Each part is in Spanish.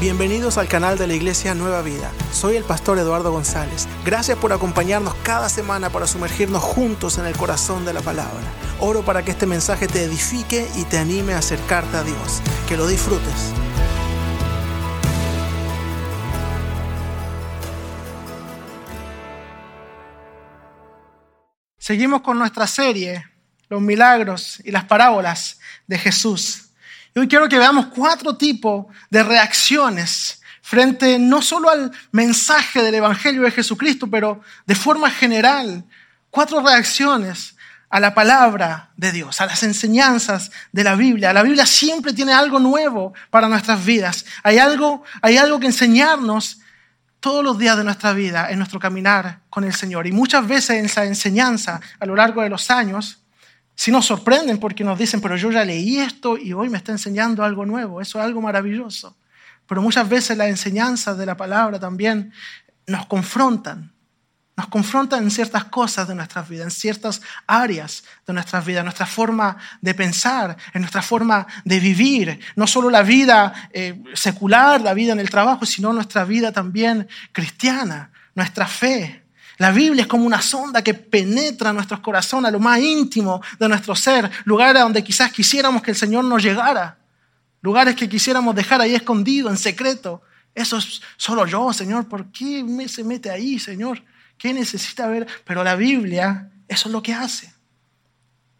Bienvenidos al canal de la Iglesia Nueva Vida. Soy el pastor Eduardo González. Gracias por acompañarnos cada semana para sumergirnos juntos en el corazón de la palabra. Oro para que este mensaje te edifique y te anime a acercarte a Dios. Que lo disfrutes. Seguimos con nuestra serie, los milagros y las parábolas de Jesús. Y hoy quiero que veamos cuatro tipos de reacciones frente no solo al mensaje del Evangelio de Jesucristo, pero de forma general, cuatro reacciones a la palabra de Dios, a las enseñanzas de la Biblia. La Biblia siempre tiene algo nuevo para nuestras vidas. Hay algo, hay algo que enseñarnos todos los días de nuestra vida en nuestro caminar con el Señor. Y muchas veces esa enseñanza a lo largo de los años si nos sorprenden porque nos dicen, pero yo ya leí esto y hoy me está enseñando algo nuevo, eso es algo maravilloso. Pero muchas veces las enseñanzas de la palabra también nos confrontan, nos confrontan en ciertas cosas de nuestras vidas, en ciertas áreas de nuestras vidas, nuestra forma de pensar, en nuestra forma de vivir, no solo la vida eh, secular, la vida en el trabajo, sino nuestra vida también cristiana, nuestra fe. La Biblia es como una sonda que penetra nuestros corazones, a lo más íntimo de nuestro ser, lugares donde quizás quisiéramos que el Señor nos llegara, lugares que quisiéramos dejar ahí escondido, en secreto. Eso es solo yo, Señor, ¿por qué me se mete ahí, Señor? ¿Qué necesita ver? Pero la Biblia, eso es lo que hace.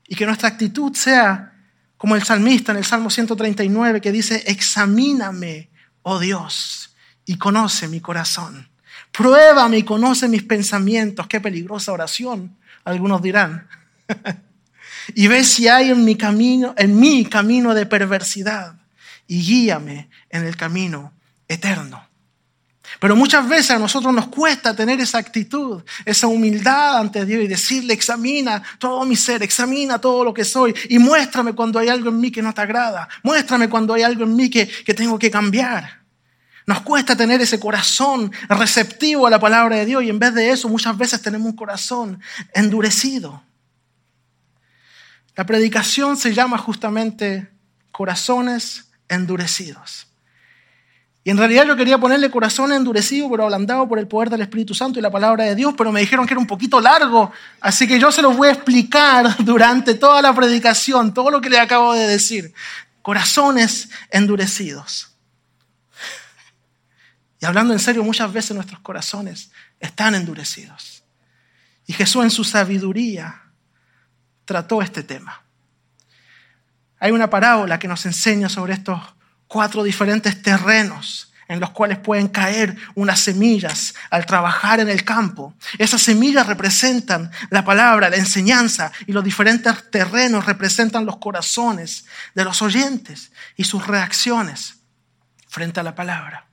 Y que nuestra actitud sea como el salmista en el Salmo 139 que dice, examíname, oh Dios, y conoce mi corazón. Pruébame y conoce mis pensamientos. Qué peligrosa oración, algunos dirán. y ve si hay en mi camino, en mi camino de perversidad y guíame en el camino eterno. Pero muchas veces a nosotros nos cuesta tener esa actitud, esa humildad ante Dios y decirle, examina todo mi ser, examina todo lo que soy y muéstrame cuando hay algo en mí que no te agrada, muéstrame cuando hay algo en mí que, que tengo que cambiar. Nos cuesta tener ese corazón receptivo a la palabra de Dios y en vez de eso muchas veces tenemos un corazón endurecido. La predicación se llama justamente corazones endurecidos. Y en realidad yo quería ponerle corazón endurecido, pero ablandado por el poder del Espíritu Santo y la palabra de Dios, pero me dijeron que era un poquito largo, así que yo se los voy a explicar durante toda la predicación, todo lo que le acabo de decir. Corazones endurecidos. Y hablando en serio, muchas veces nuestros corazones están endurecidos. Y Jesús en su sabiduría trató este tema. Hay una parábola que nos enseña sobre estos cuatro diferentes terrenos en los cuales pueden caer unas semillas al trabajar en el campo. Esas semillas representan la palabra, la enseñanza y los diferentes terrenos representan los corazones de los oyentes y sus reacciones frente a la palabra.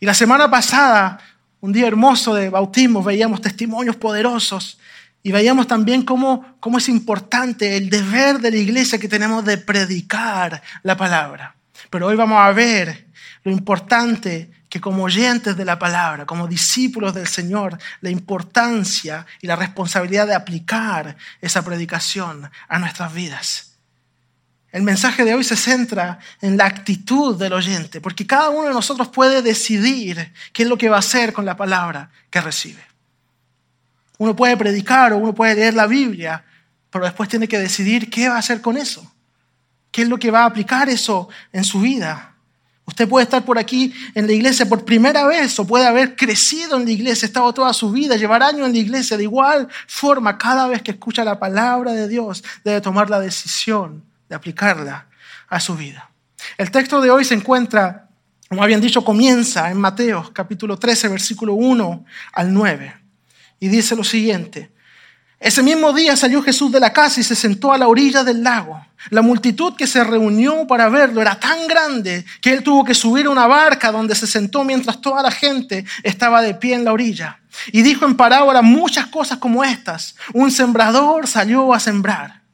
Y la semana pasada, un día hermoso de bautismo, veíamos testimonios poderosos y veíamos también cómo, cómo es importante el deber de la iglesia que tenemos de predicar la palabra. Pero hoy vamos a ver lo importante que como oyentes de la palabra, como discípulos del Señor, la importancia y la responsabilidad de aplicar esa predicación a nuestras vidas. El mensaje de hoy se centra en la actitud del oyente, porque cada uno de nosotros puede decidir qué es lo que va a hacer con la palabra que recibe. Uno puede predicar o uno puede leer la Biblia, pero después tiene que decidir qué va a hacer con eso. ¿Qué es lo que va a aplicar eso en su vida? Usted puede estar por aquí en la iglesia por primera vez o puede haber crecido en la iglesia, estado toda su vida, llevar años en la iglesia. De igual forma, cada vez que escucha la palabra de Dios, debe tomar la decisión de aplicarla a su vida. El texto de hoy se encuentra, como habían dicho, comienza en Mateo capítulo 13, versículo 1 al 9. Y dice lo siguiente. Ese mismo día salió Jesús de la casa y se sentó a la orilla del lago. La multitud que se reunió para verlo era tan grande que él tuvo que subir a una barca donde se sentó mientras toda la gente estaba de pie en la orilla. Y dijo en parábola muchas cosas como estas. Un sembrador salió a sembrar.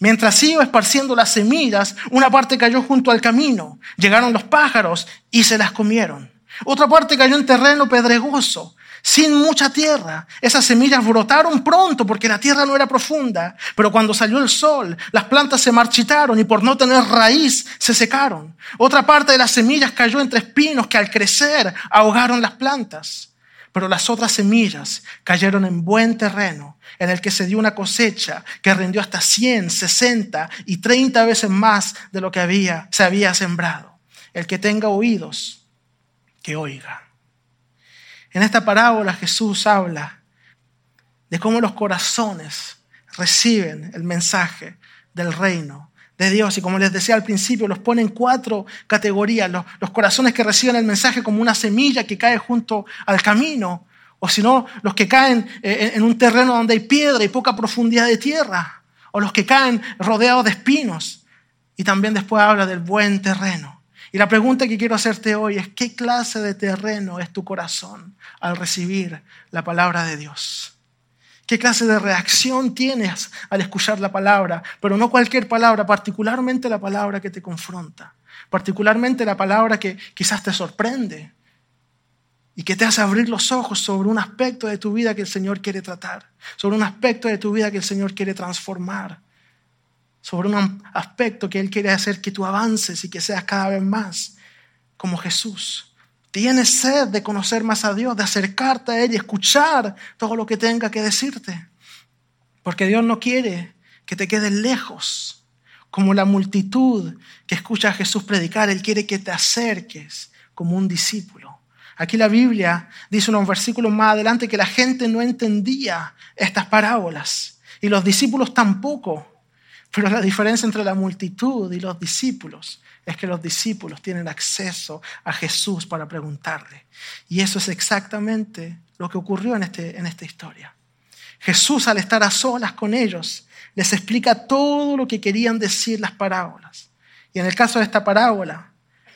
Mientras iba esparciendo las semillas, una parte cayó junto al camino. Llegaron los pájaros y se las comieron. Otra parte cayó en terreno pedregoso, sin mucha tierra. Esas semillas brotaron pronto porque la tierra no era profunda, pero cuando salió el sol, las plantas se marchitaron y por no tener raíz se secaron. Otra parte de las semillas cayó entre espinos que al crecer ahogaron las plantas. Pero las otras semillas cayeron en buen terreno, en el que se dio una cosecha que rindió hasta 100, 60 y 30 veces más de lo que había, se había sembrado. El que tenga oídos, que oiga. En esta parábola Jesús habla de cómo los corazones reciben el mensaje del reino de Dios. Y como les decía al principio, los pone en cuatro categorías. Los, corazones que reciben el mensaje como una semilla que cae junto al camino. O si no, los que caen eh, en un terreno donde hay piedra y poca profundidad de tierra. O los que caen rodeados de espinos. Y también después habla del buen terreno. Y la pregunta que quiero hacerte hoy es, ¿qué clase de terreno es tu corazón al recibir la palabra de Dios? ¿Qué clase de reacción tienes al escuchar la palabra? Pero no cualquier palabra, particularmente la palabra que te confronta, particularmente la palabra que quizás te sorprende y que te hace abrir los ojos sobre un aspecto de tu vida que el Señor quiere tratar, sobre un aspecto de tu vida que el Señor quiere transformar sobre un aspecto que Él quiere hacer que tú avances y que seas cada vez más como Jesús. Tienes sed de conocer más a Dios, de acercarte a Él y escuchar todo lo que tenga que decirte. Porque Dios no quiere que te quedes lejos, como la multitud que escucha a Jesús predicar. Él quiere que te acerques como un discípulo. Aquí la Biblia dice unos versículos más adelante que la gente no entendía estas parábolas y los discípulos tampoco. Pero la diferencia entre la multitud y los discípulos es que los discípulos tienen acceso a Jesús para preguntarle. Y eso es exactamente lo que ocurrió en, este, en esta historia. Jesús al estar a solas con ellos les explica todo lo que querían decir las parábolas. Y en el caso de esta parábola,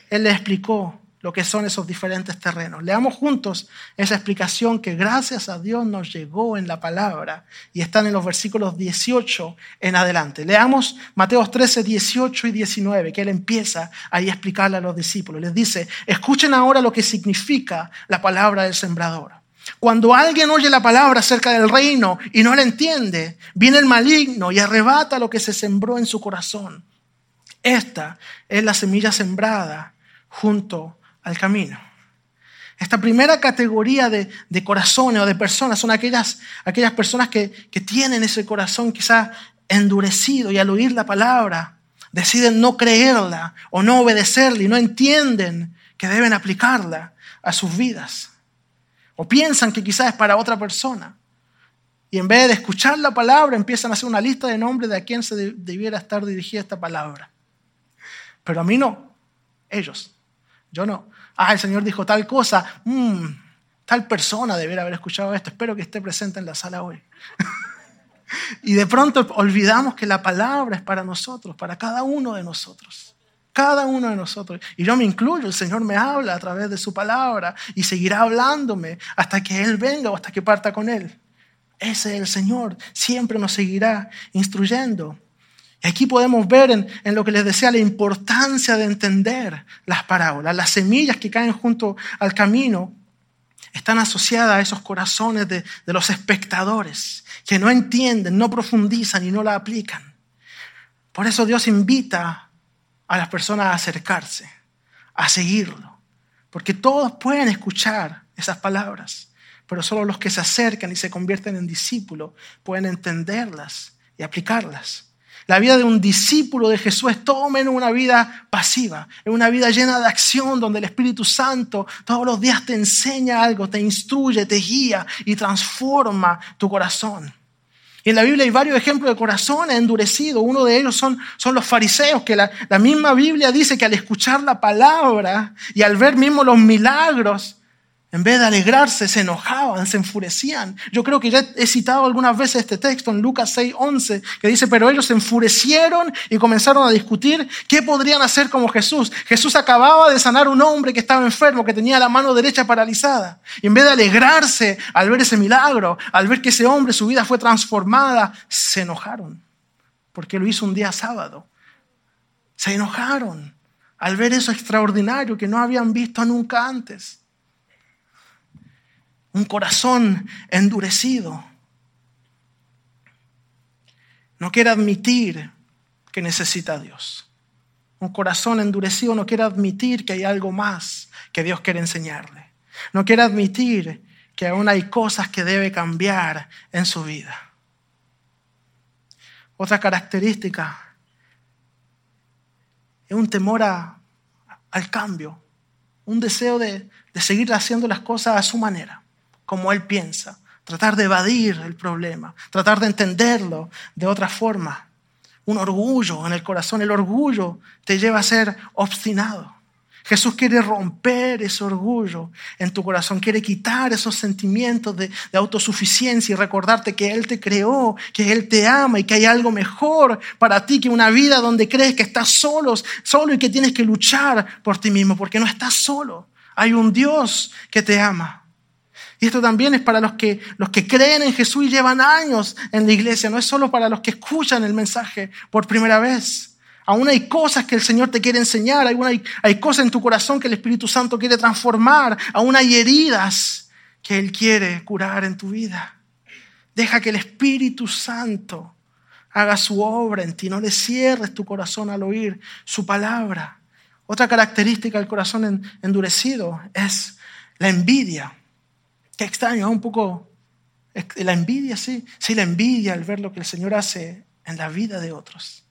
Él les explicó lo que son esos diferentes terrenos. Leamos juntos esa explicación que gracias a Dios nos llegó en la palabra y están en los versículos 18 en adelante. Leamos Mateos 13, 18 y 19, que él empieza ahí a explicarle a los discípulos. Les dice, escuchen ahora lo que significa la palabra del sembrador. Cuando alguien oye la palabra acerca del reino y no la entiende, viene el maligno y arrebata lo que se sembró en su corazón. Esta es la semilla sembrada junto al camino. Esta primera categoría de, corazones o de personas son aquellas, aquellas personas que, que tienen ese corazón quizás endurecido y al oír la palabra deciden no creerla o no obedecerla y no entienden que deben aplicarla a sus vidas. O piensan que quizás es para otra persona. Y en vez de escuchar la palabra, empiezan a hacer una lista de nombres de a quién se debiera estar dirigida esta palabra. Pero a mí no, ellos. Yo no. Ah, el Señor dijo tal cosa. Mm, tal persona debería haber escuchado esto. Espero que esté presente en la sala hoy. y de pronto olvidamos que la palabra es para nosotros, para cada uno de nosotros. Cada uno de nosotros. Y yo me incluyo, el Señor me habla a través de su palabra y seguirá hablándome hasta que Él venga o hasta que parta con Él. Ese es el Señor, siempre nos seguirá instruyendo. Aquí podemos ver en, lo que les decía la importancia de entender las parábolas. Las semillas que caen junto al camino están asociadas a esos corazones de, de los espectadores que no entienden, no profundizan y no la aplican. Por eso Dios invita a las personas a acercarse, a seguirlo. Porque todos pueden escuchar esas palabras, pero solo los que se acercan y se convierten en discípulos pueden entenderlas y aplicarlas. La vida de un discípulo de Jesús es todo una vida pasiva, es una vida llena de acción donde el Espíritu Santo todos los días te enseña algo, te instruye, te guía y transforma tu corazón. Y en la Biblia hay varios ejemplos de corazones endurecidos. Uno de ellos son, son los fariseos, que la, la misma Biblia dice que al escuchar la palabra y al ver mismo los milagros, en vez de alegrarse, se enojaban, se enfurecían. Yo creo que ya he citado algunas veces este texto en Lucas 6, 11, que dice, pero ellos se enfurecieron y comenzaron a discutir qué podrían hacer como Jesús. Jesús acababa de sanar a un hombre que estaba enfermo, que tenía la mano derecha paralizada. Y en vez de alegrarse al ver ese milagro, al ver que ese hombre, su vida fue transformada, se enojaron, porque lo hizo un día sábado. Se enojaron al ver eso extraordinario que no habían visto nunca antes. Un corazón endurecido. No quiere admitir que necesita a Dios. Un corazón endurecido no quiere admitir que hay algo más que Dios quiere enseñarle. No quiere admitir que aún hay cosas que debe cambiar en su vida. Otra característica es un temor al cambio, un deseo de, seguir haciendo las cosas a su manera, como él piensa, tratar de evadir el problema, tratar de entenderlo de otra forma. Un orgullo en el corazón, el orgullo te lleva a ser obstinado. Jesús quiere romper ese orgullo en tu corazón, quiere quitar esos sentimientos de, autosuficiencia y recordarte que Él te creó, que Él te ama y que hay algo mejor para ti que una vida donde crees que estás solo y que tienes que luchar por ti mismo, porque no estás solo. Hay un Dios que te ama. Y esto también es para los que, los que creen en Jesús y llevan años en la iglesia, no es solo para los que escuchan el mensaje por primera vez. Aún hay cosas que el Señor te quiere enseñar, aún hay, hay cosas en tu corazón que el Espíritu Santo quiere transformar, aún hay heridas que Él quiere curar en tu vida. Deja que el Espíritu Santo haga su obra en ti, no le cierres tu corazón al oír su palabra. Otra característica del corazón endurecido es la envidia. Qué extraño, un poco la envidia, sí, sí, la envidia al ver lo que el Señor hace en la vida de otros.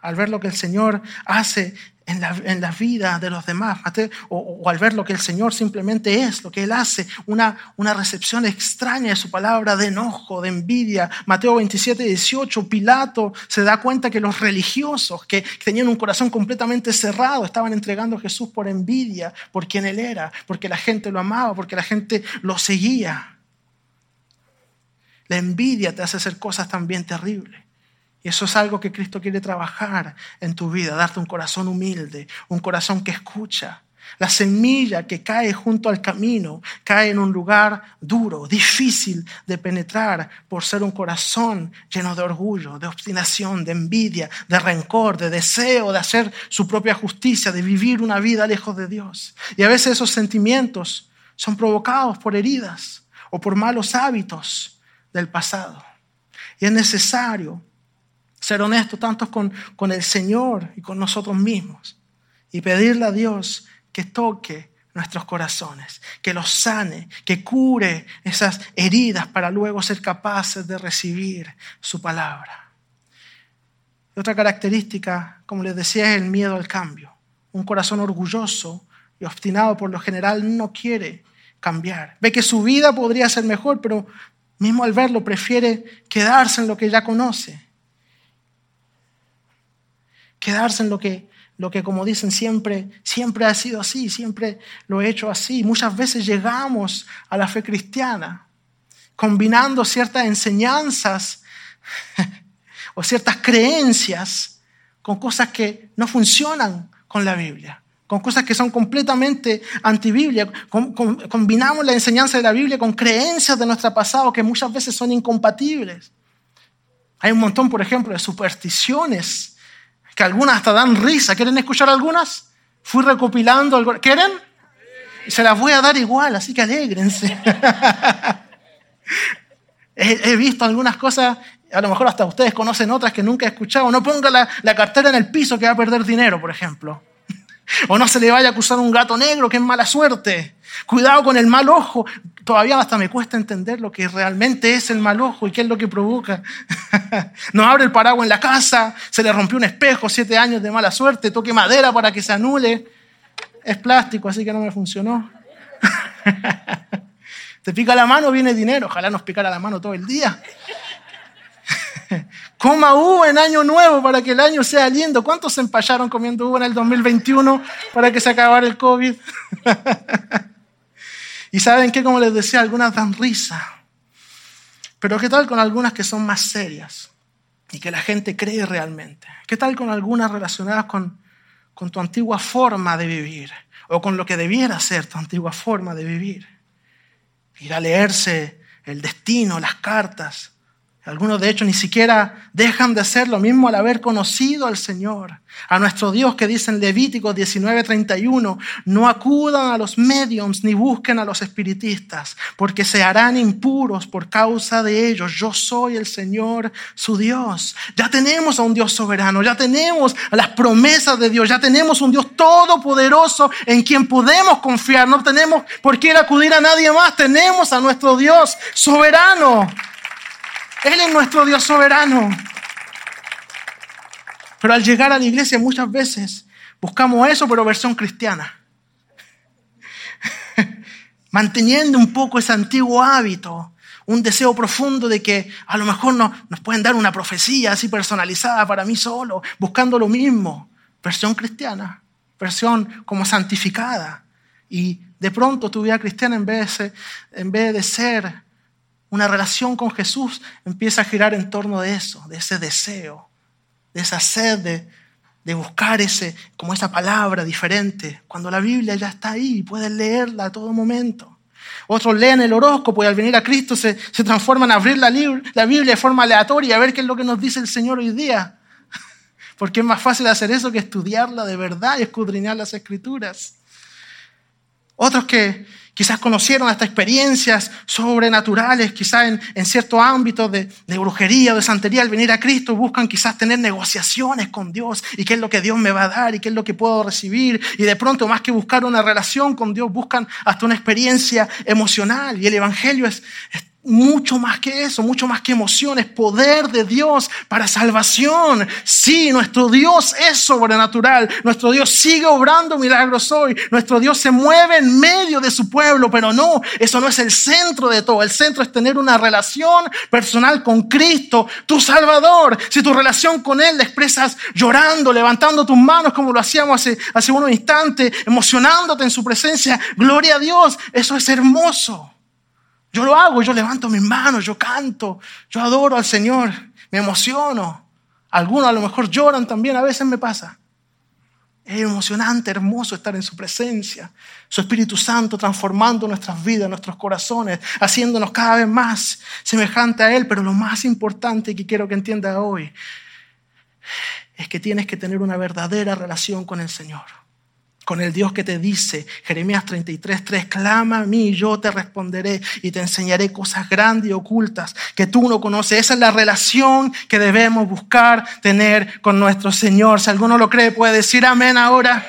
Al ver lo que el Señor hace en la, vida de los demás, o, al ver lo que el Señor simplemente es, lo que Él hace, una, una recepción extraña de su palabra de enojo, de envidia. Mateo 27, 18, Pilato se da cuenta que los religiosos que tenían un corazón completamente cerrado estaban entregando a Jesús por envidia, por quien Él era, porque la gente lo amaba, porque la gente lo seguía. La envidia te hace hacer cosas también terribles. Y eso es algo que Cristo quiere trabajar en tu vida, darte un corazón humilde, un corazón que escucha. La semilla que cae junto al camino cae en un lugar duro, difícil de penetrar por ser un corazón lleno de orgullo, de obstinación, de envidia, de rencor, de deseo de hacer su propia justicia, de vivir una vida lejos de Dios. Y a veces esos sentimientos son provocados por heridas o por malos hábitos del pasado. Y es necesario ser honestos tanto con, con el Señor y con nosotros mismos y pedirle a Dios que toque nuestros corazones, que los sane, que cure esas heridas para luego ser capaces de recibir su palabra. otra característica, como les decía, es el miedo al cambio. Un corazón orgulloso y obstinado por lo general no quiere cambiar. Ve que su vida podría ser mejor, pero mismo al verlo prefiere quedarse en lo que ya conoce quedarse en lo que, lo que como dicen siempre, siempre ha sido así, siempre lo he hecho así. Muchas veces llegamos a la fe cristiana combinando ciertas enseñanzas o ciertas creencias con cosas que no funcionan con la Biblia, con cosas que son completamente antibiblia. combinamos la enseñanza de la Biblia con creencias de nuestro pasado que muchas veces son incompatibles. Hay un montón, por ejemplo, de supersticiones que algunas hasta dan risa. ¿Quieren escuchar algunas? Fui recopilando. ¿Quieren? Y se las voy a dar igual, así que alégrense. he, visto algunas cosas, a lo mejor hasta ustedes conocen otras que nunca he escuchado. No ponga la, la cartera en el piso que va a perder dinero, por ejemplo. O no se le vaya a acusar un gato negro, que es mala suerte. Cuidado con el mal ojo. Todavía hasta me cuesta entender lo que realmente es el mal ojo y qué es lo que provoca. No abre el paraguas en la casa, se le rompió un espejo, siete años de mala suerte, toque madera para que se anule. Es plástico, así que no me funcionó. Te pica la mano, viene dinero. Ojalá nos picara la mano todo el día. Coma uva en año nuevo para que el año sea lindo. ¿Cuántos se empallaron comiendo uva en el 2021 para que se acabara el COVID? Y saben que, como les decía, algunas dan risa. Pero ¿qué tal con algunas que son más serias y que la gente cree realmente? ¿Qué tal con algunas relacionadas con, con tu antigua forma de vivir o con lo que debiera ser tu antigua forma de vivir? Ir a leerse el destino, las cartas Algunos de hecho ni siquiera dejan de ser lo mismo al haber conocido al Señor. A nuestro Dios que dice en Levítico 19:31, no acudan a los mediums ni busquen a los espiritistas, porque se harán impuros por causa de ellos. Yo soy el Señor su Dios. Ya tenemos a un Dios soberano, ya tenemos a las promesas de Dios, ya tenemos un Dios todopoderoso en quien podemos confiar. No tenemos por qué acudir a nadie más, tenemos a nuestro Dios soberano. Él es nuestro Dios soberano. Pero al llegar a la iglesia muchas veces buscamos eso, pero versión cristiana. Manteniendo un poco ese antiguo hábito, un deseo profundo de que a lo mejor nos, nos pueden dar una profecía así personalizada para mí solo, buscando lo mismo. Versión cristiana, versión como santificada. Y de pronto tu vida cristiana en vez en vez de ser una relación con Jesús empieza a girar en torno de eso, de ese deseo, de esa sed de, buscar ese, como esa palabra diferente, cuando la Biblia ya está ahí puedes leerla a todo momento. Otros leen el horóscopo y al venir a Cristo se, se transforman a abrir la, la Biblia de forma aleatoria a ver qué es lo que nos dice el Señor hoy día. Porque es más fácil hacer eso que estudiarla de verdad y escudriñar las escrituras. Otros que, Quizás conocieron hasta experiencias sobrenaturales, quizás en, en ciertos ámbitos de, brujería o de santería. Al venir a Cristo buscan quizás tener negociaciones con Dios y qué es lo que Dios me va a dar y qué es lo que puedo recibir. Y de pronto, más que buscar una relación con Dios, buscan hasta una experiencia emocional. Y el Evangelio es mucho más que eso, mucho más que emociones, poder de Dios para salvación. Sí, nuestro Dios es sobrenatural, nuestro Dios sigue obrando milagros hoy, nuestro Dios se mueve en medio de su pueblo, pero no, eso no es el centro de todo, el centro es tener una relación personal con Cristo, tu Salvador. Si tu relación con Él la expresas llorando, levantando tus manos como lo hacíamos hace, hace unos instantes, emocionándote en su presencia, gloria a Dios, eso es hermoso. Yo lo hago, yo levanto mis manos, yo canto, yo adoro al Señor, me emociono. Algunos a lo mejor lloran también, a veces me pasa. Es emocionante, hermoso estar en su presencia. Su Espíritu Santo transformando nuestras vidas, nuestros corazones, haciéndonos cada vez más semejante a Él. Pero lo más importante que quiero que entienda hoy es que tienes que tener una verdadera relación con el Señor con el Dios que te dice, Jeremías 33, 3, clama a mí yo te responderé y te enseñaré cosas grandes y ocultas que tú no conoces. Esa es la relación que debemos buscar tener con nuestro Señor. Si alguno lo cree, puede decir amén ahora.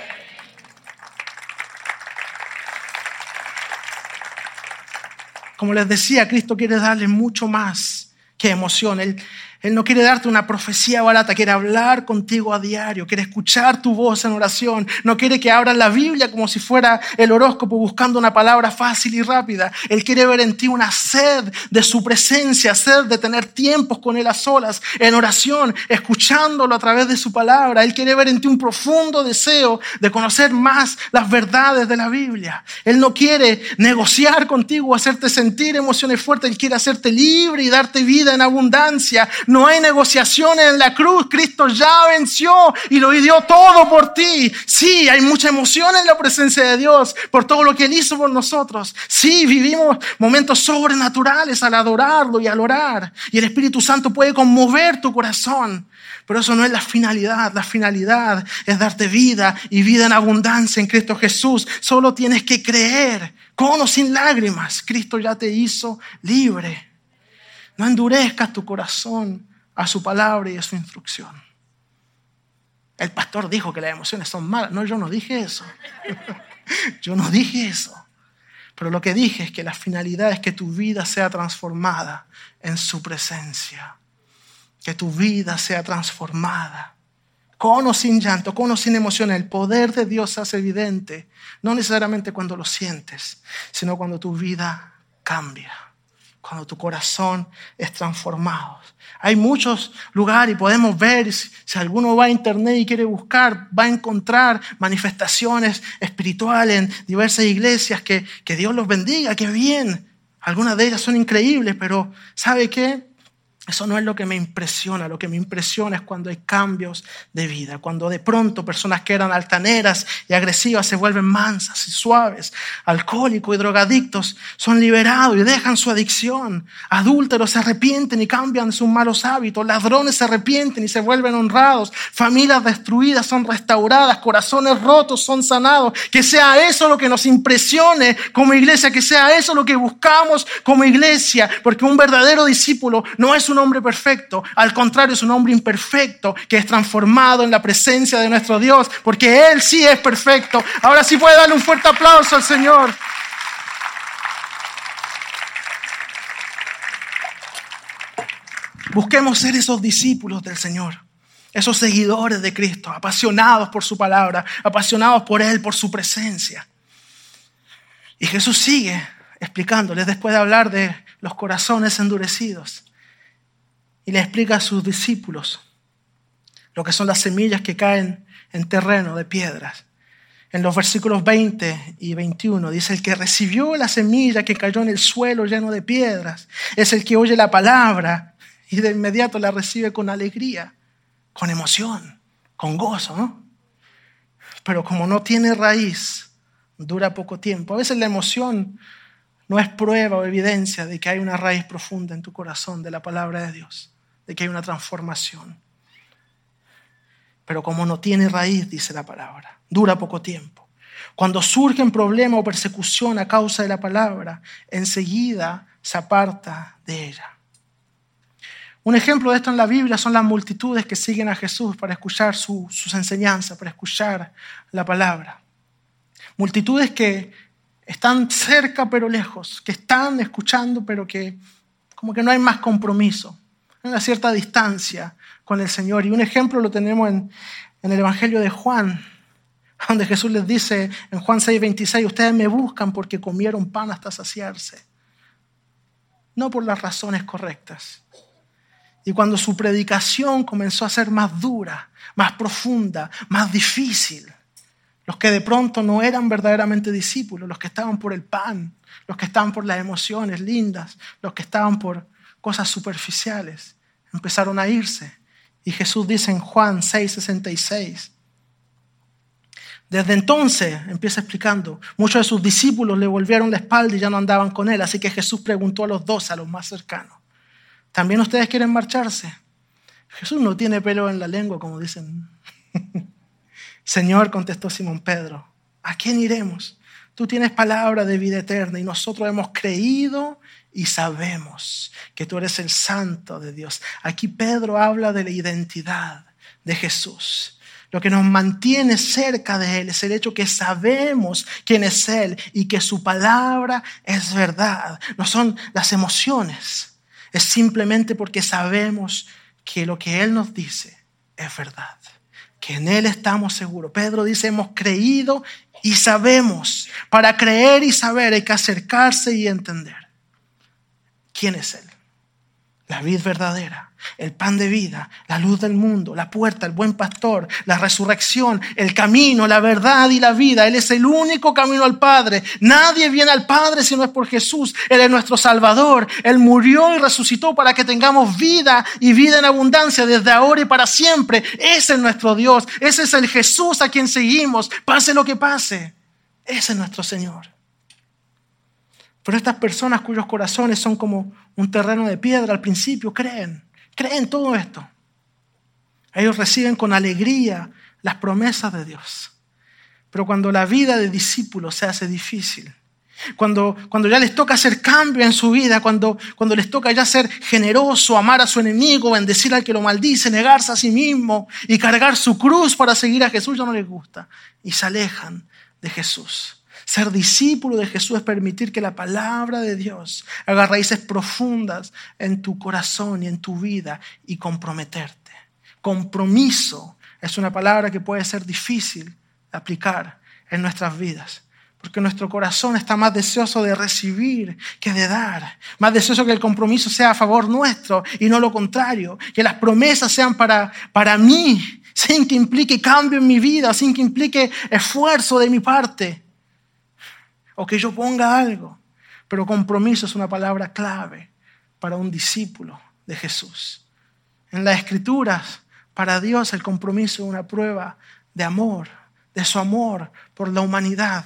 Como les decía, Cristo quiere darle mucho más que emoción. Él, él no quiere darte una profecía barata, quiere hablar contigo a diario, quiere escuchar tu voz en oración, no quiere que abras la Biblia como si fuera el horóscopo buscando una palabra fácil y rápida. Él quiere ver en ti una sed de su presencia, sed de tener tiempos con Él a solas, en oración, escuchándolo a través de su palabra. Él quiere ver en ti un profundo deseo de conocer más las verdades de la Biblia. Él no quiere negociar contigo, hacerte sentir emociones fuertes, Él quiere hacerte libre y darte vida en abundancia. Hay negociaciones en la cruz. Cristo ya venció y lo dio todo por ti. Sí, hay mucha emoción en la presencia de Dios por todo lo que Él hizo por nosotros. Sí, vivimos momentos sobrenaturales al adorarlo y al orar. Y el Espíritu Santo puede conmover tu corazón. Pero eso no es la finalidad. La finalidad es darte vida y vida en abundancia en Cristo Jesús. Solo tienes que creer, con o sin lágrimas. Cristo ya te hizo libre. No endurezcas tu corazón a su palabra y a su instrucción. El pastor dijo que las emociones son malas. No, yo no dije eso. yo no dije eso. Pero lo que dije es que la finalidad es que tu vida sea transformada en su presencia. Que tu vida sea transformada. Con o sin llanto, con o sin emoción. El poder de Dios se hace evidente. No necesariamente cuando lo sientes, sino cuando tu vida cambia cuando tu corazón es transformado. Hay muchos lugares y podemos ver, si alguno va a internet y quiere buscar, va a encontrar manifestaciones espirituales en diversas iglesias, que, que Dios los bendiga, que bien. Algunas de ellas son increíbles, pero ¿sabe qué? Eso no es lo que me impresiona, lo que me impresiona es cuando hay cambios de vida, cuando de pronto personas que eran altaneras y agresivas se vuelven mansas y suaves, alcohólicos y drogadictos son liberados y dejan su adicción, adúlteros se arrepienten y cambian sus malos hábitos, ladrones se arrepienten y se vuelven honrados, familias destruidas son restauradas, corazones rotos son sanados, que sea eso lo que nos impresione como iglesia, que sea eso lo que buscamos como iglesia, porque un verdadero discípulo no es un un hombre perfecto, al contrario es un hombre imperfecto que es transformado en la presencia de nuestro Dios, porque Él sí es perfecto. Ahora sí puede darle un fuerte aplauso al Señor. Busquemos ser esos discípulos del Señor, esos seguidores de Cristo, apasionados por su palabra, apasionados por Él, por su presencia. Y Jesús sigue explicándoles después de hablar de los corazones endurecidos y le explica a sus discípulos lo que son las semillas que caen en terreno de piedras. En los versículos 20 y 21 dice, el que recibió la semilla que cayó en el suelo lleno de piedras es el que oye la palabra y de inmediato la recibe con alegría, con emoción, con gozo, ¿no? Pero como no tiene raíz, dura poco tiempo. A veces la emoción no es prueba o evidencia de que hay una raíz profunda en tu corazón de la palabra de Dios de que hay una transformación. Pero como no tiene raíz, dice la palabra, dura poco tiempo. Cuando surgen problemas o persecución a causa de la palabra, enseguida se aparta de ella. Un ejemplo de esto en la Biblia son las multitudes que siguen a Jesús para escuchar sus enseñanzas, para escuchar la palabra. Multitudes que están cerca pero lejos, que están escuchando pero que como que no hay más compromiso una cierta distancia con el Señor. Y un ejemplo lo tenemos en, el Evangelio de Juan, donde Jesús les dice en Juan 6:26, ustedes me buscan porque comieron pan hasta saciarse, no por las razones correctas. Y cuando su predicación comenzó a ser más dura, más profunda, más difícil, los que de pronto no eran verdaderamente discípulos, los que estaban por el pan, los que estaban por las emociones lindas, los que estaban por cosas superficiales, empezaron a irse. Y Jesús dice en Juan 6:66, desde entonces, empieza explicando, muchos de sus discípulos le volvieron la espalda y ya no andaban con él, así que Jesús preguntó a los dos, a los más cercanos, ¿también ustedes quieren marcharse? Jesús no tiene pelo en la lengua, como dicen. Señor, contestó Simón Pedro, ¿a quién iremos? Tú tienes palabra de vida eterna y nosotros hemos creído y sabemos que tú eres el santo de Dios. Aquí Pedro habla de la identidad de Jesús. Lo que nos mantiene cerca de Él es el hecho que sabemos quién es Él y que su palabra es verdad. No son las emociones, es simplemente porque sabemos que lo que Él nos dice es verdad, que en Él estamos seguros. Pedro dice, hemos creído y sabemos. Para creer y saber hay que acercarse y entender. ¿Quién es Él? La vid verdadera, el pan de vida, la luz del mundo, la puerta, el buen pastor, la resurrección, el camino, la verdad y la vida. Él es el único camino al Padre. Nadie viene al Padre si no es por Jesús. Él es nuestro Salvador. Él murió y resucitó para que tengamos vida y vida en abundancia desde ahora y para siempre. Ese es nuestro Dios. Ese es el Jesús a quien seguimos. Pase lo que pase. Ese es nuestro Señor. Pero estas personas cuyos corazones son como un terreno de piedra al principio creen, creen todo esto. Ellos reciben con alegría las promesas de Dios. Pero cuando la vida de discípulos se hace difícil, cuando, cuando ya les toca hacer cambio en su vida, cuando, cuando les toca ya ser generoso, amar a su enemigo, bendecir al que lo maldice, negarse a sí mismo y cargar su cruz para seguir a Jesús, ya no les gusta. Y se alejan de Jesús. Ser discípulo de Jesús es permitir que la palabra de Dios haga raíces profundas en tu corazón y en tu vida y comprometerte. Compromiso es una palabra que puede ser difícil de aplicar en nuestras vidas. Porque nuestro corazón está más deseoso de recibir que de dar. Más deseoso que el compromiso sea a favor nuestro y no lo contrario. Que las promesas sean para, para mí, sin que implique cambio en mi vida, sin que implique esfuerzo de mi parte o que yo ponga algo. Pero compromiso es una palabra clave para un discípulo de Jesús. En las escrituras, para Dios el compromiso es una prueba de amor, de su amor por la humanidad.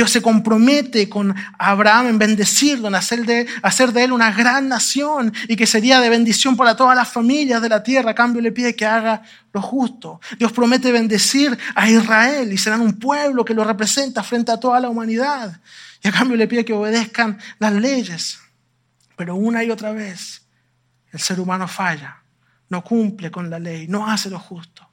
Dios se compromete con Abraham en bendecirlo, en hacer de, él una gran nación y que sería de bendición para todas las familias de la tierra. A cambio le pide que haga lo justo. Dios promete bendecir a Israel y serán un pueblo que lo representa frente a toda la humanidad. Y a cambio le pide que obedezcan las leyes. Pero una y otra vez el ser humano falla, no cumple con la ley, no hace lo justo.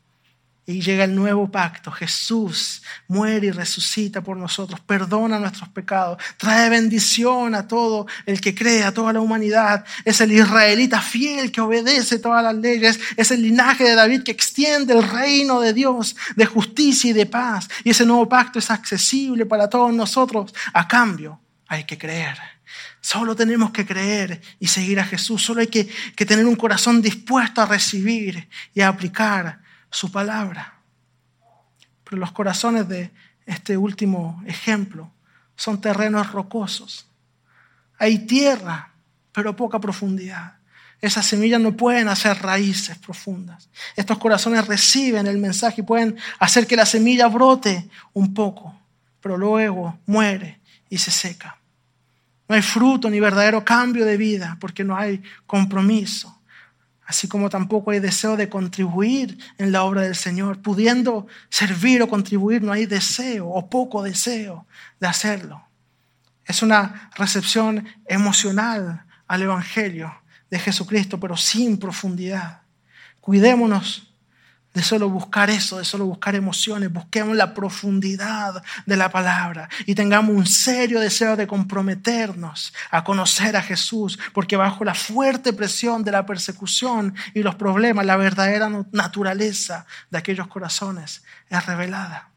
Y llega el nuevo pacto. Jesús muere y resucita por nosotros, perdona nuestros pecados, trae bendición a todo el que cree, a toda la humanidad. Es el israelita fiel que obedece todas las leyes. Es el linaje de David que extiende el reino de Dios de justicia y de paz. Y ese nuevo pacto es accesible para todos nosotros. A cambio, hay que creer. Solo tenemos que creer y seguir a Jesús. Solo hay que, que tener un corazón dispuesto a recibir y a aplicar su palabra. Pero los corazones de este último ejemplo son terrenos rocosos. Hay tierra, pero poca profundidad. Esas semillas no pueden hacer raíces profundas. Estos corazones reciben el mensaje y pueden hacer que la semilla brote un poco, pero luego muere y se seca. No hay fruto ni verdadero cambio de vida porque no hay compromiso así como tampoco hay deseo de contribuir en la obra del Señor. Pudiendo servir o contribuir, no hay deseo o poco deseo de hacerlo. Es una recepción emocional al Evangelio de Jesucristo, pero sin profundidad. Cuidémonos de solo buscar eso, de solo buscar emociones, busquemos la profundidad de la palabra y tengamos un serio deseo de comprometernos a conocer a Jesús, porque bajo la fuerte presión de la persecución y los problemas, la verdadera naturaleza de aquellos corazones es revelada.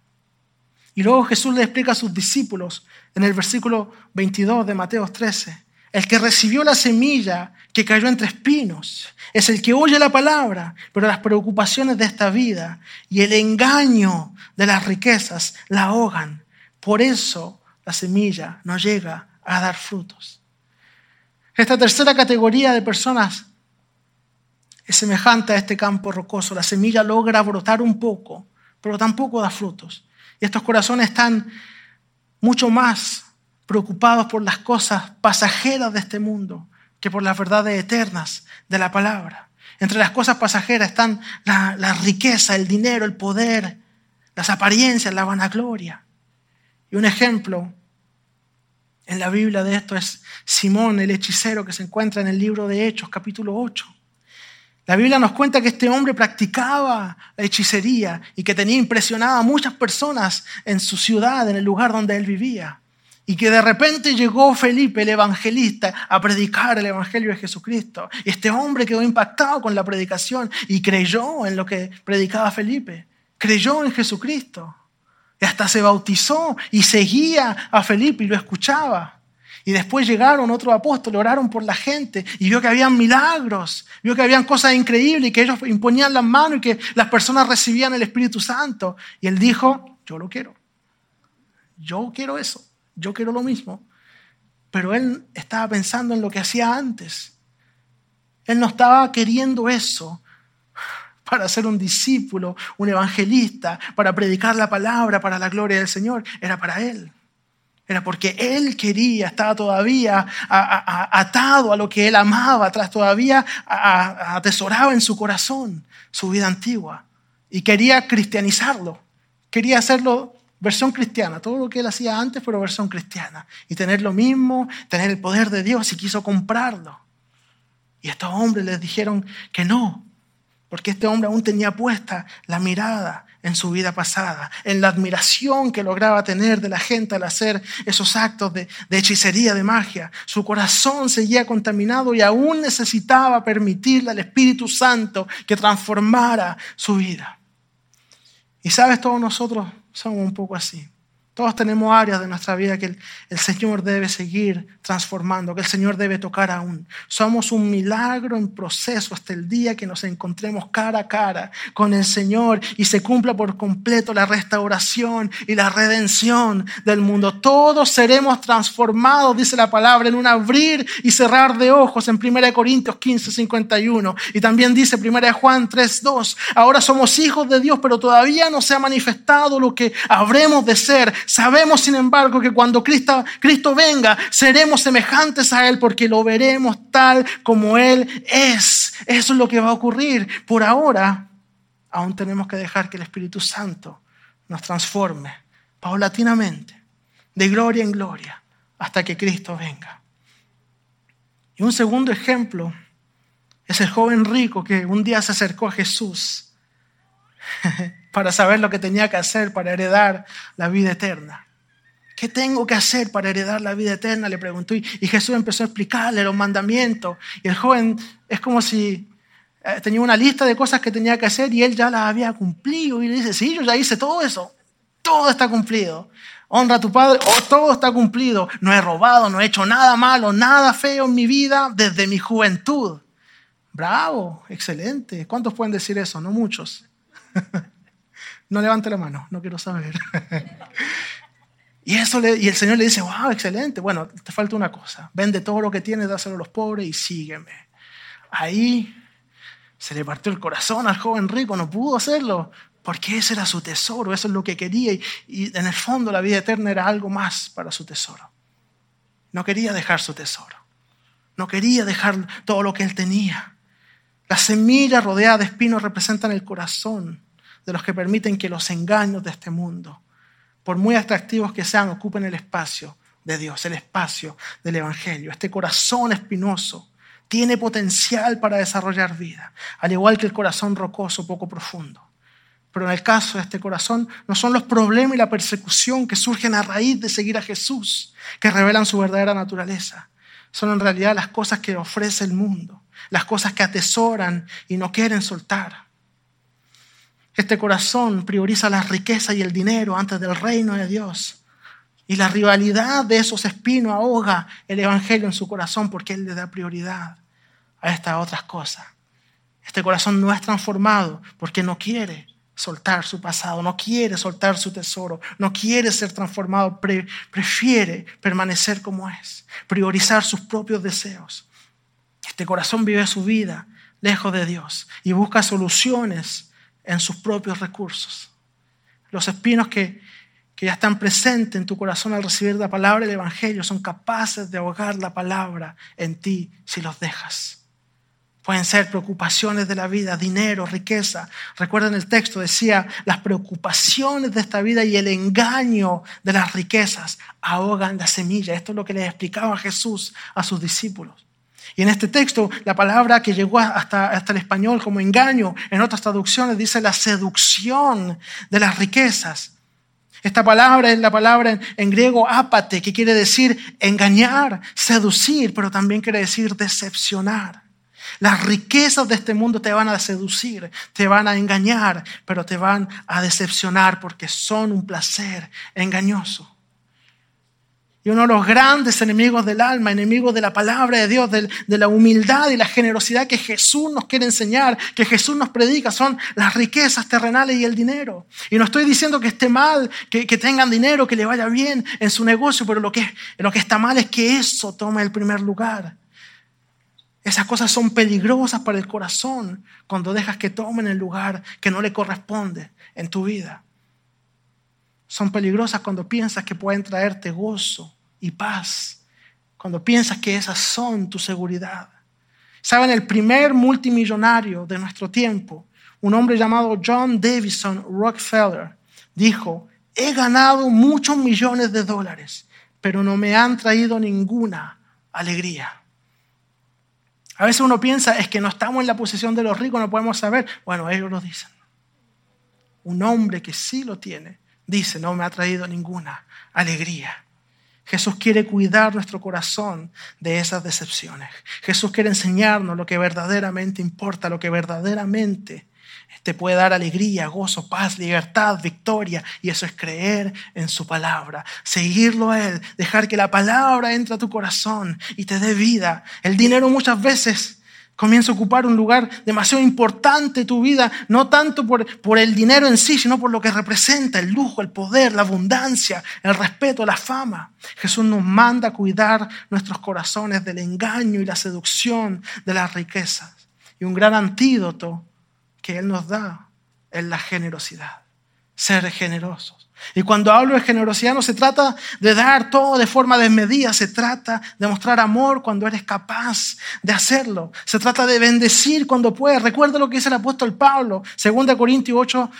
Y luego Jesús le explica a sus discípulos en el versículo 22 de Mateo 13, el que recibió la semilla que cayó entre espinos es el que oye la palabra, pero las preocupaciones de esta vida y el engaño de las riquezas la ahogan. Por eso la semilla no llega a dar frutos. Esta tercera categoría de personas es semejante a este campo rocoso. La semilla logra brotar un poco, pero tampoco da frutos. Y estos corazones están mucho más preocupados por las cosas pasajeras de este mundo que por las verdades eternas de la palabra. Entre las cosas pasajeras están la, riqueza, el dinero, el poder, las apariencias, la vanagloria. Y un ejemplo en la Biblia de esto es Simón, el hechicero que se encuentra en el libro de Hechos, capítulo 8. La Biblia nos cuenta que este hombre practicaba la hechicería y que tenía impresionada a muchas personas en su ciudad, en el lugar donde él vivía. Y que de repente llegó Felipe, el evangelista, a predicar el evangelio de Jesucristo. Y este hombre quedó impactado con la predicación y creyó en lo que predicaba Felipe. Creyó en Jesucristo. Y hasta se bautizó y seguía a Felipe y lo escuchaba. Y después llegaron otros apóstoles, oraron por la gente y vio que habían milagros, vio que habían cosas increíbles y que ellos imponían las manos y que las personas recibían el Espíritu Santo. Y él dijo, yo lo quiero. Yo quiero eso yo quiero lo mismo. Pero él estaba pensando en lo que hacía antes. Él no estaba queriendo eso para ser un discípulo, un evangelista, para predicar la palabra para la gloria del Señor. Era para él. Era porque él quería, estaba todavía atado a lo que él amaba, todavía atesoraba en su corazón su vida antigua y quería cristianizarlo. Quería hacerlo versión cristiana, todo lo que él hacía antes, pero versión cristiana. Y tener lo mismo, tener el poder de Dios y quiso comprarlo. Y estos hombres les dijeron que no, porque este hombre aún tenía puesta la mirada en su vida pasada, en la admiración que lograba tener de la gente al hacer esos actos de, de, hechicería, de magia. Su corazón seguía contaminado y aún necesitaba permitirle al Espíritu Santo que transformara su vida. Y sabes, todos nosotros somos un poco así. Todos tenemos áreas de nuestra vida que el, Señor debe seguir transformando, que el Señor debe tocar aún. Somos un milagro en proceso hasta el día que nos encontremos cara a cara con el Señor y se cumpla por completo la restauración y la redención del mundo. Todos seremos transformados, dice la palabra, en un abrir y cerrar de ojos en 1 Corintios 15, 51. Y también dice 1 Juan 3, 2. Ahora somos hijos de Dios, pero todavía no se ha manifestado lo que habremos de ser Sabemos, sin embargo, que cuando Cristo, venga, seremos semejantes a Él porque lo veremos tal como Él es. Eso es lo que va a ocurrir. Por ahora, aún tenemos que dejar que el Espíritu Santo nos transforme paulatinamente, de gloria en gloria, hasta que Cristo venga. Y un segundo ejemplo es el joven rico que un día se acercó a Jesús para saber lo que tenía que hacer para heredar la vida eterna. ¿Qué tengo que hacer para heredar la vida eterna? Le preguntó. Y Jesús empezó a explicarle los mandamientos. Y el joven es como si eh, tenía una lista de cosas que tenía que hacer y él ya las había cumplido. Y le dice, sí, yo ya hice todo eso. Todo está cumplido. Honra a tu padre, oh, todo está cumplido. No he robado, no he hecho nada malo, nada feo en mi vida desde mi juventud. Bravo, excelente. ¿Cuántos pueden decir eso? No muchos. No levante la mano, no quiero saber. y, eso y el Señor le dice, wow, excelente. Bueno, te falta una cosa. Vende todo lo que tienes, dáselo a los pobres y sígueme. Ahí se le partió el corazón al joven rico, no pudo hacerlo, porque ese era su tesoro, eso es lo que quería. Y, y en el fondo la vida eterna era algo más para su tesoro. No quería dejar su tesoro. No quería dejar todo lo que él tenía. Las semillas rodeadas de espinos representan el corazón de los que permiten que los engaños de este mundo, por muy atractivos que sean, ocupen el espacio de Dios, el espacio del Evangelio. Este corazón espinoso tiene potencial para desarrollar vida, al igual que el corazón rocoso poco profundo. Pero en el caso de este corazón, no son los problemas y la persecución que surgen a raíz de seguir a Jesús que revelan su verdadera naturaleza. Son en realidad las cosas que ofrece el mundo, las cosas que atesoran y no quieren soltar. Este corazón prioriza la riqueza y el dinero antes del reino de Dios. Y la rivalidad de esos espinos ahoga el Evangelio en su corazón porque Él le da prioridad a estas otras cosas. Este corazón no es transformado porque no quiere soltar su pasado, no quiere soltar su tesoro, no quiere ser transformado, prefiere permanecer como es, priorizar sus propios deseos. Este corazón vive su vida lejos de Dios y busca soluciones en sus propios recursos. Los espinos que, que ya están presentes en tu corazón al recibir la palabra del Evangelio son capaces de ahogar la palabra en ti si los dejas. Pueden ser preocupaciones de la vida, dinero, riqueza. Recuerden el texto, decía, las preocupaciones de esta vida y el engaño de las riquezas ahogan la semilla. Esto es lo que le explicaba Jesús a sus discípulos. Y en este texto, la palabra que llegó hasta, hasta el español como engaño, en otras traducciones dice la seducción de las riquezas. Esta palabra es la palabra en, en, griego apate, que quiere decir engañar, seducir, pero también quiere decir decepcionar. Las riquezas de este mundo te van a seducir, te van a engañar, pero te van a decepcionar porque son un placer engañoso. Y uno de los grandes enemigos del alma, enemigos de la palabra de Dios, de, la humildad y la generosidad que Jesús nos quiere enseñar, que Jesús nos predica, son las riquezas terrenales y el dinero. Y no estoy diciendo que esté mal, que, tengan dinero, que le vaya bien en su negocio, pero lo que, lo que está mal es que eso tome el primer lugar. Esas cosas son peligrosas para el corazón cuando dejas que tomen el lugar que no le corresponde en tu vida son peligrosas cuando piensas que pueden traerte gozo y paz, cuando piensas que esas son tu seguridad. Saben, el primer multimillonario de nuestro tiempo, un hombre llamado John Davison Rockefeller, dijo, he ganado muchos millones de dólares, pero no me han traído ninguna alegría. A veces uno piensa, es que no estamos en la posición de los ricos, no podemos saber. Bueno, ellos lo dicen. Un hombre que sí lo tiene, dice, no me ha traído ninguna alegría. Jesús quiere cuidar nuestro corazón de esas decepciones. Jesús quiere enseñarnos lo que verdaderamente importa, lo que verdaderamente te puede dar alegría, gozo, paz, libertad, victoria. Y eso es creer en su palabra, seguirlo a Él, dejar que la palabra entre a tu corazón y te dé vida. El dinero muchas veces comienza a ocupar un lugar demasiado importante en tu vida, no tanto por, el dinero en sí, sino por lo que representa el lujo, el poder, la abundancia, el respeto, la fama. Jesús nos manda a cuidar nuestros corazones del engaño y la seducción de las riquezas. Y un gran antídoto que Él nos da es la generosidad, ser generosos. Y cuando hablo de generosidad no se trata de dar todo de forma desmedida, se trata de mostrar amor cuando eres capaz de hacerlo. Se trata de bendecir cuando puedes. Recuerda lo que dice el apóstol Pablo, 2 Corintios 8,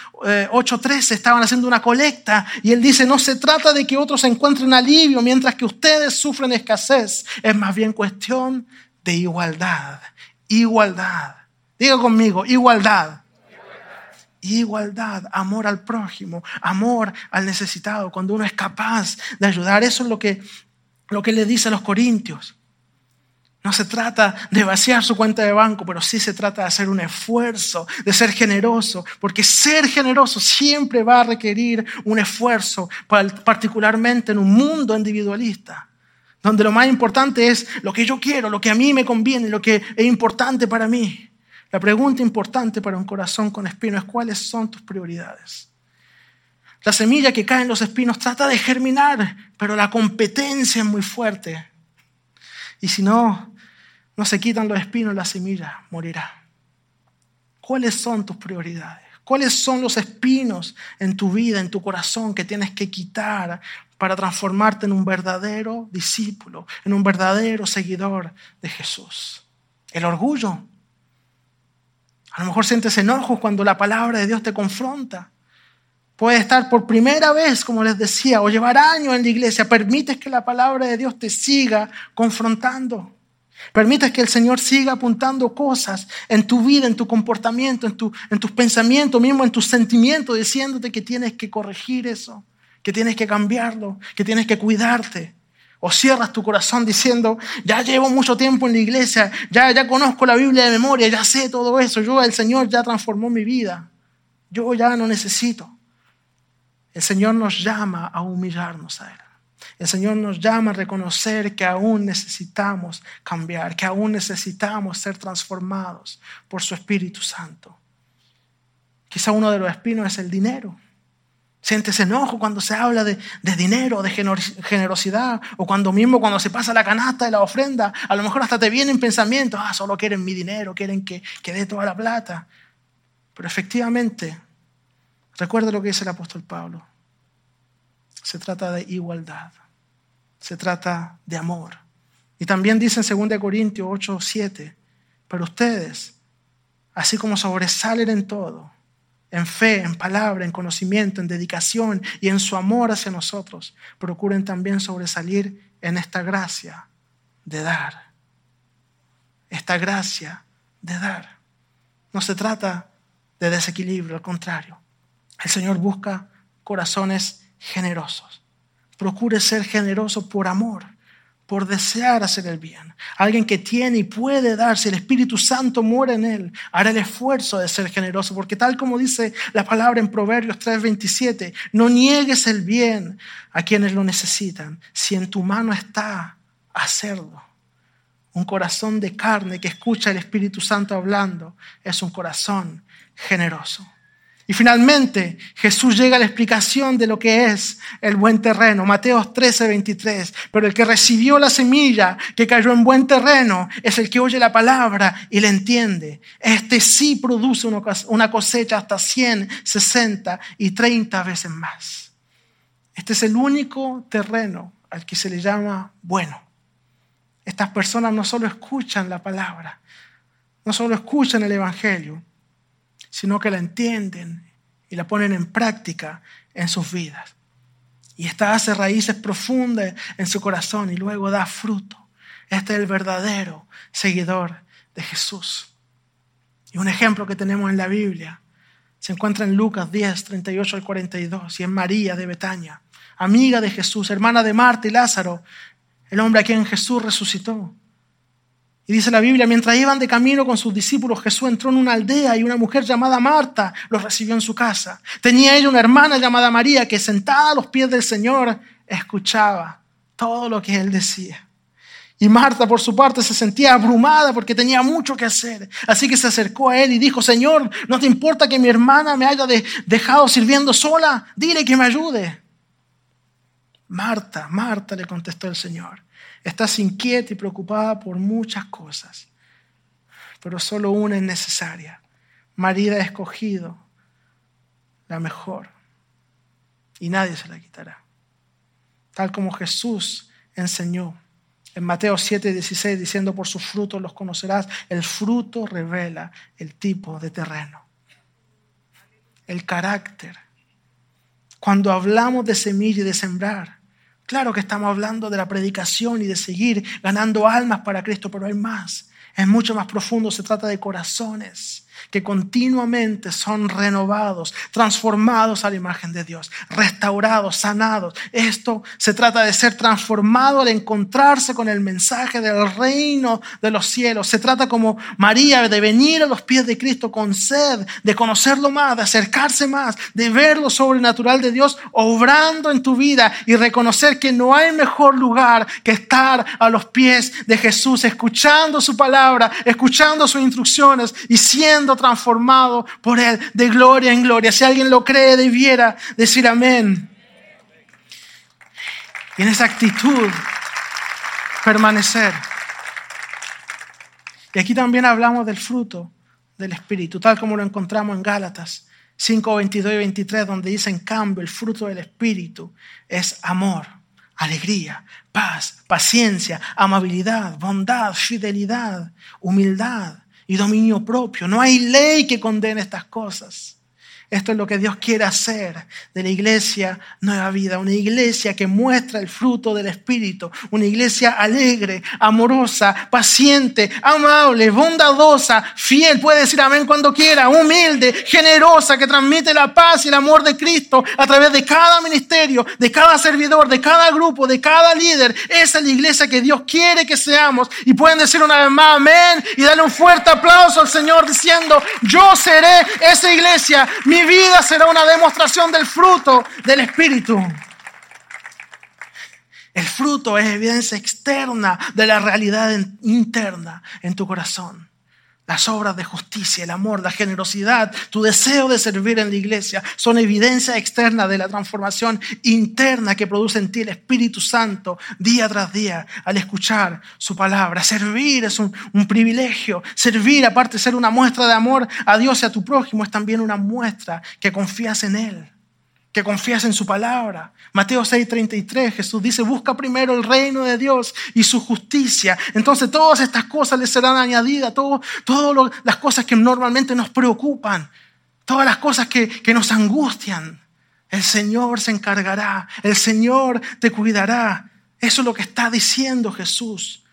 8, 13, estaban haciendo una colecta y él dice, no se trata de que otros encuentren alivio mientras que ustedes sufren escasez, es más bien cuestión de igualdad. Igualdad. Diga conmigo, igualdad igualdad, amor al prójimo, amor al necesitado, cuando uno es capaz de ayudar. Eso es lo que, lo que le dice a los corintios. No se trata de vaciar su cuenta de banco, pero sí se trata de hacer un esfuerzo, de ser generoso, porque ser generoso siempre va a requerir un esfuerzo, particularmente en un mundo individualista, donde lo más importante es lo que yo quiero, lo que a mí me conviene, lo que es importante para mí. La pregunta importante para un corazón con espinos es cuáles son tus prioridades. La semilla que cae en los espinos trata de germinar, pero la competencia es muy fuerte. Y si no, no se quitan los espinos, la semilla morirá. ¿Cuáles son tus prioridades? ¿Cuáles son los espinos en tu vida, en tu corazón que tienes que quitar para transformarte en un verdadero discípulo, en un verdadero seguidor de Jesús? El orgullo, a lo mejor sientes enojo cuando la palabra de Dios te confronta. Puede estar por primera vez, como les decía, o llevar años en la iglesia. Permites que la palabra de Dios te siga confrontando. Permites que el Señor siga apuntando cosas en tu vida, en tu comportamiento, en, tu, en tus pensamientos, mismo en tus sentimientos, diciéndote que tienes que corregir eso, que tienes que cambiarlo, que tienes que cuidarte. O cierras tu corazón diciendo, ya llevo mucho tiempo en la iglesia, ya, ya conozco la Biblia de memoria, ya sé todo eso, yo, el Señor ya transformó mi vida, yo ya no necesito. El Señor nos llama a humillarnos a Él. El Señor nos llama a reconocer que aún necesitamos cambiar, que aún necesitamos ser transformados por su Espíritu Santo. Quizá uno de los espinos es el dinero. Sientes enojo cuando se habla de, dinero, de generosidad, o cuando mismo cuando se pasa la canasta de la ofrenda, a lo mejor hasta te vienen pensamientos, ah, solo quieren mi dinero, quieren que, que dé toda la plata. Pero efectivamente, recuerda lo que dice el apóstol Pablo, se trata de igualdad, se trata de amor. Y también dice en 2 Corintios 8, 7, pero ustedes, así como sobresalen en todo, en fe, en palabra, en conocimiento, en dedicación y en su amor hacia nosotros, procuren también sobresalir en esta gracia de dar. Esta gracia de dar. No se trata de desequilibrio, al contrario. El Señor busca corazones generosos. Procure ser generoso por amor por desear hacer el bien. Alguien que tiene y puede dar, si el Espíritu Santo muere en él, hará el esfuerzo de ser generoso, porque tal como dice la palabra en Proverbios 3:27, no niegues el bien a quienes lo necesitan, si en tu mano está hacerlo. Un corazón de carne que escucha el Espíritu Santo hablando es un corazón generoso. Y finalmente Jesús llega a la explicación de lo que es el buen terreno. Mateo 13, 23. Pero el que recibió la semilla que cayó en buen terreno es el que oye la palabra y la entiende. Este sí produce una cosecha hasta 100, 60 y 30 veces más. Este es el único terreno al que se le llama bueno. Estas personas no solo escuchan la palabra, no solo escuchan el Evangelio, sino que la entienden y la ponen en práctica en sus vidas. Y esta hace raíces profundas en su corazón y luego da fruto. Este es el verdadero seguidor de Jesús. Y un ejemplo que tenemos en la Biblia se encuentra en Lucas 10, 38 al 42, y en María de Betania, amiga de Jesús, hermana de Marta y Lázaro, el hombre a quien Jesús resucitó. Y dice la Biblia, mientras iban de camino con sus discípulos, Jesús entró en una aldea y una mujer llamada Marta los recibió en su casa. Tenía ella una hermana llamada María que sentada a los pies del Señor escuchaba todo lo que él decía. Y Marta, por su parte, se sentía abrumada porque tenía mucho que hacer. Así que se acercó a él y dijo, Señor, ¿no te importa que mi hermana me haya dejado sirviendo sola? Dile que me ayude. Marta, Marta, le contestó el Señor, estás inquieta y preocupada por muchas cosas, pero solo una es necesaria. María ha escogido la mejor y nadie se la quitará. Tal como Jesús enseñó en Mateo 7, 16, diciendo, por sus frutos los conocerás. El fruto revela el tipo de terreno, el carácter. Cuando hablamos de semilla y de sembrar, claro que estamos hablando de la predicación y de seguir ganando almas para Cristo, pero hay más. Es mucho más profundo, se trata de corazones que continuamente son renovados, transformados a la imagen de Dios, restaurados, sanados. Esto se trata de ser transformado al encontrarse con el mensaje del reino de los cielos. Se trata como María de venir a los pies de Cristo con sed, de conocerlo más, de acercarse más, de ver lo sobrenatural de Dios obrando en tu vida y reconocer que no hay mejor lugar que estar a los pies de Jesús, escuchando su palabra, escuchando sus instrucciones y siendo transformado por Él de gloria en gloria. Si alguien lo cree, debiera decir amén. Y en esa actitud permanecer. Y aquí también hablamos del fruto del Espíritu, tal como lo encontramos en Gálatas 5, 22 y 23, donde dice, en cambio, el fruto del Espíritu es amor, alegría, paz, paciencia, amabilidad, bondad, fidelidad, humildad y dominio propio. No hay ley que condene estas cosas. Esto es lo que Dios quiere hacer de la iglesia Nueva Vida, una iglesia que muestra el fruto del Espíritu, una iglesia alegre, amorosa, paciente, amable, bondadosa, fiel, puede decir amén cuando quiera, humilde, generosa, que transmite la paz y el amor de Cristo a través de cada ministerio, de cada servidor, de cada grupo, de cada líder. Esa es la iglesia que Dios quiere que seamos y pueden decir una vez más amén y darle un fuerte aplauso al Señor diciendo, yo seré esa iglesia. Mi mi vida será una demostración del fruto del Espíritu. El fruto es evidencia externa de la realidad interna en tu corazón. Las obras de justicia, el amor, la generosidad, tu deseo de servir en la iglesia son evidencia externa de la transformación interna que produce en ti el Espíritu Santo día tras día al escuchar su palabra. Servir es un, un privilegio. Servir, aparte de ser una muestra de amor a Dios y a tu prójimo, es también una muestra que confías en Él que confías en su palabra. Mateo 6:33, Jesús dice, busca primero el reino de Dios y su justicia. Entonces todas estas cosas les serán añadidas, todas las cosas que normalmente nos preocupan, todas las cosas que, que nos angustian. El Señor se encargará, el Señor te cuidará. Eso es lo que está diciendo Jesús.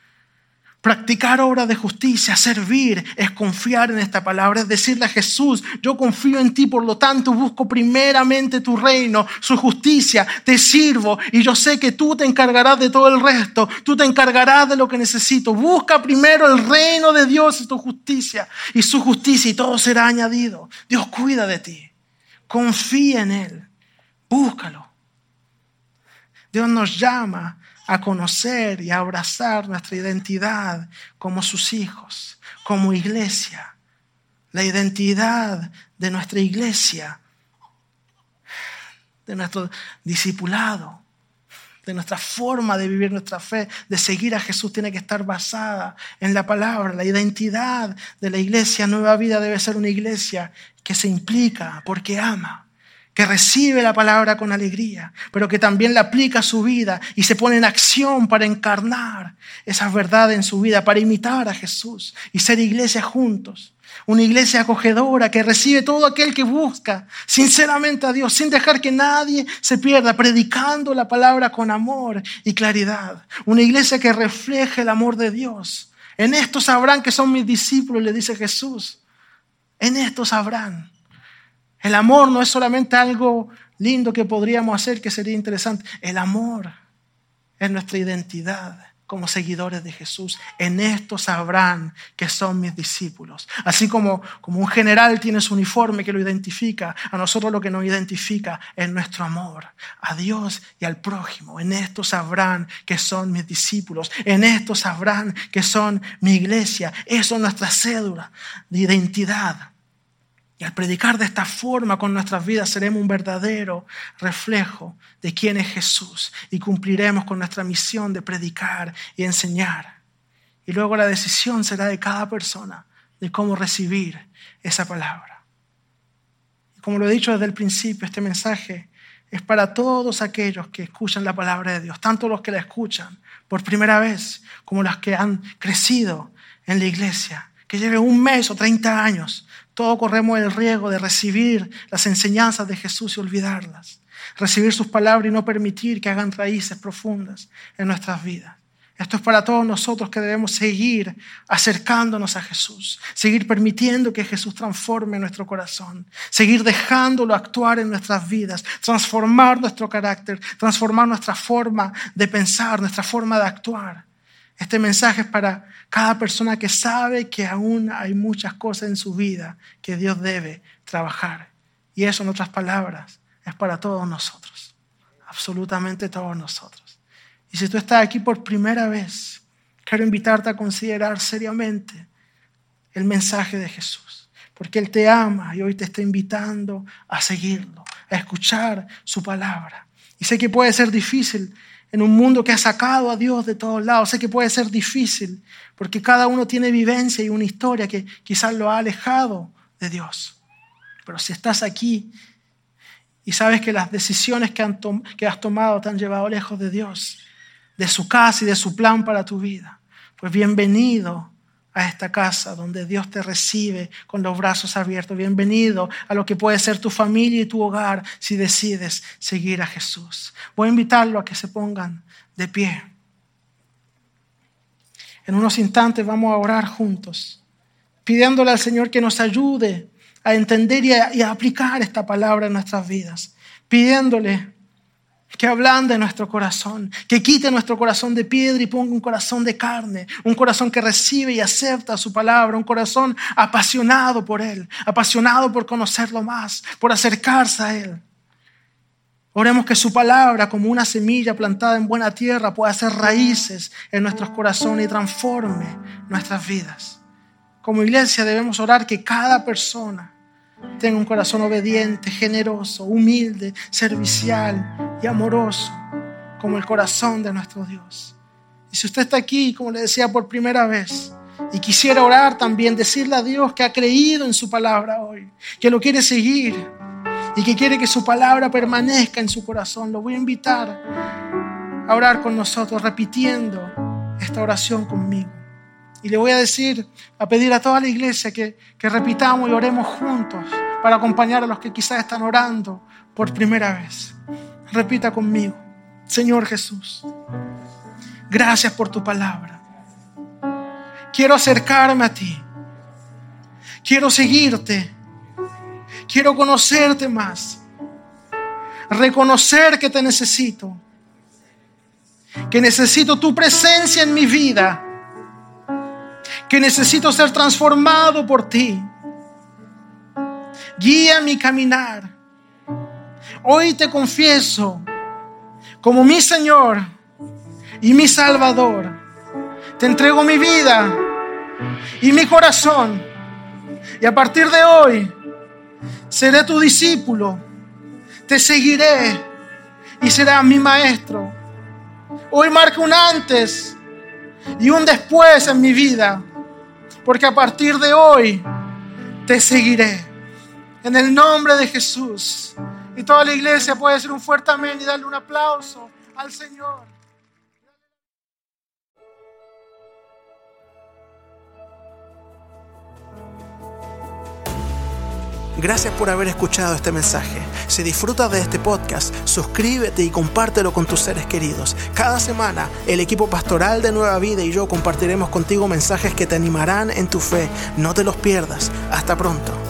Practicar obras de justicia, servir, es confiar en esta palabra, es decirle a Jesús, yo confío en ti, por lo tanto busco primeramente tu reino, su justicia, te sirvo y yo sé que tú te encargarás de todo el resto, tú te encargarás de lo que necesito. Busca primero el reino de Dios y tu justicia y su justicia y todo será añadido. Dios cuida de ti, confía en Él, búscalo. Dios nos llama a conocer y a abrazar nuestra identidad como sus hijos, como iglesia. La identidad de nuestra iglesia, de nuestro discipulado, de nuestra forma de vivir nuestra fe, de seguir a Jesús, tiene que estar basada en la palabra. La identidad de la iglesia Nueva Vida debe ser una iglesia que se implica porque ama que recibe la palabra con alegría, pero que también la aplica a su vida y se pone en acción para encarnar esas verdades en su vida, para imitar a Jesús y ser iglesia juntos. Una iglesia acogedora que recibe todo aquel que busca sinceramente a Dios, sin dejar que nadie se pierda, predicando la palabra con amor y claridad. Una iglesia que refleje el amor de Dios. En esto sabrán que son mis discípulos, le dice Jesús. En esto sabrán. El amor no es solamente algo lindo que podríamos hacer, que sería interesante. El amor es nuestra identidad como seguidores de Jesús. En esto sabrán que son mis discípulos. Así como, como un general tiene su uniforme que lo identifica, a nosotros lo que nos identifica es nuestro amor a Dios y al prójimo. En esto sabrán que son mis discípulos. En esto sabrán que son mi iglesia. Eso es nuestra cédula de identidad. Y al predicar de esta forma con nuestras vidas seremos un verdadero reflejo de quién es Jesús y cumpliremos con nuestra misión de predicar y enseñar. Y luego la decisión será de cada persona de cómo recibir esa palabra. Y como lo he dicho desde el principio, este mensaje es para todos aquellos que escuchan la palabra de Dios, tanto los que la escuchan por primera vez como los que han crecido en la iglesia, que lleven un mes o 30 años todos corremos el riesgo de recibir las enseñanzas de Jesús y olvidarlas. Recibir sus palabras y no permitir que hagan raíces profundas en nuestras vidas. Esto es para todos nosotros que debemos seguir acercándonos a Jesús, seguir permitiendo que Jesús transforme nuestro corazón, seguir dejándolo actuar en nuestras vidas, transformar nuestro carácter, transformar nuestra forma de pensar, nuestra forma de actuar. Este mensaje es para cada persona que sabe que aún hay muchas cosas en su vida que Dios debe trabajar. Y eso, en otras palabras, es para todos nosotros. Absolutamente todos nosotros. Y si tú estás aquí por primera vez, quiero invitarte a considerar seriamente el mensaje de Jesús. Porque Él te ama y hoy te está invitando a seguirlo, a escuchar su palabra. Y sé que puede ser difícil en un mundo que ha sacado a Dios de todos lados. Sé que puede ser difícil, porque cada uno tiene vivencia y una historia que quizás lo ha alejado de Dios. Pero si estás aquí y sabes que las decisiones que, que has tomado te han llevado lejos de Dios, de su casa y de su plan para tu vida, pues bienvenido a esta casa donde Dios te recibe con los brazos abiertos. Bienvenido a lo que puede ser tu familia y tu hogar si decides seguir a Jesús. Voy a invitarlo a que se pongan de pie. En unos instantes vamos a orar juntos, pidiéndole al Señor que nos ayude a entender y a, aplicar esta palabra en nuestras vidas, pidiéndole que ablande nuestro corazón, que quite nuestro corazón de piedra y ponga un corazón de carne, un corazón que recibe y acepta su palabra, un corazón apasionado por Él, apasionado por conocerlo más, por acercarse a Él. Oremos que su palabra, como una semilla plantada en buena tierra, pueda hacer raíces en nuestros corazones y transforme nuestras vidas. Como iglesia debemos orar que cada persona tenga un corazón obediente, generoso, humilde, servicial y amoroso, como el corazón de nuestro Dios. Y si usted está aquí, como le decía por primera vez, y quisiera orar también, decirle a Dios que ha creído en su palabra hoy, que lo quiere seguir y que quiere que su palabra permanezca en su corazón, lo voy a invitar a orar con nosotros, repitiendo esta oración conmigo. Y le voy a decir, a pedir a toda la iglesia que, que repitamos y oremos juntos para acompañar a los que quizás están orando por primera vez. Repita conmigo, Señor Jesús, gracias por tu palabra. Quiero acercarme a ti. Quiero seguirte. Quiero conocerte más. Reconocer que te necesito. Que necesito tu presencia en mi vida. Necesito ser transformado por ti guía mi caminar. Hoy te confieso como mi Señor y mi Salvador. Te entrego mi vida y mi corazón. Y a partir de hoy seré tu discípulo. Te seguiré y serás mi maestro. Hoy marca un antes y un después en mi vida. Porque a partir de hoy te seguiré. En el nombre de Jesús. Y toda la iglesia puede ser un fuerte amén y darle un aplauso al Señor. Gracias por haber escuchado este mensaje. Si disfrutas de este podcast, suscríbete y compártelo con tus seres queridos. Cada semana, el equipo pastoral de Nueva Vida y yo compartiremos contigo mensajes que te animarán en tu fe. No te los pierdas. Hasta pronto.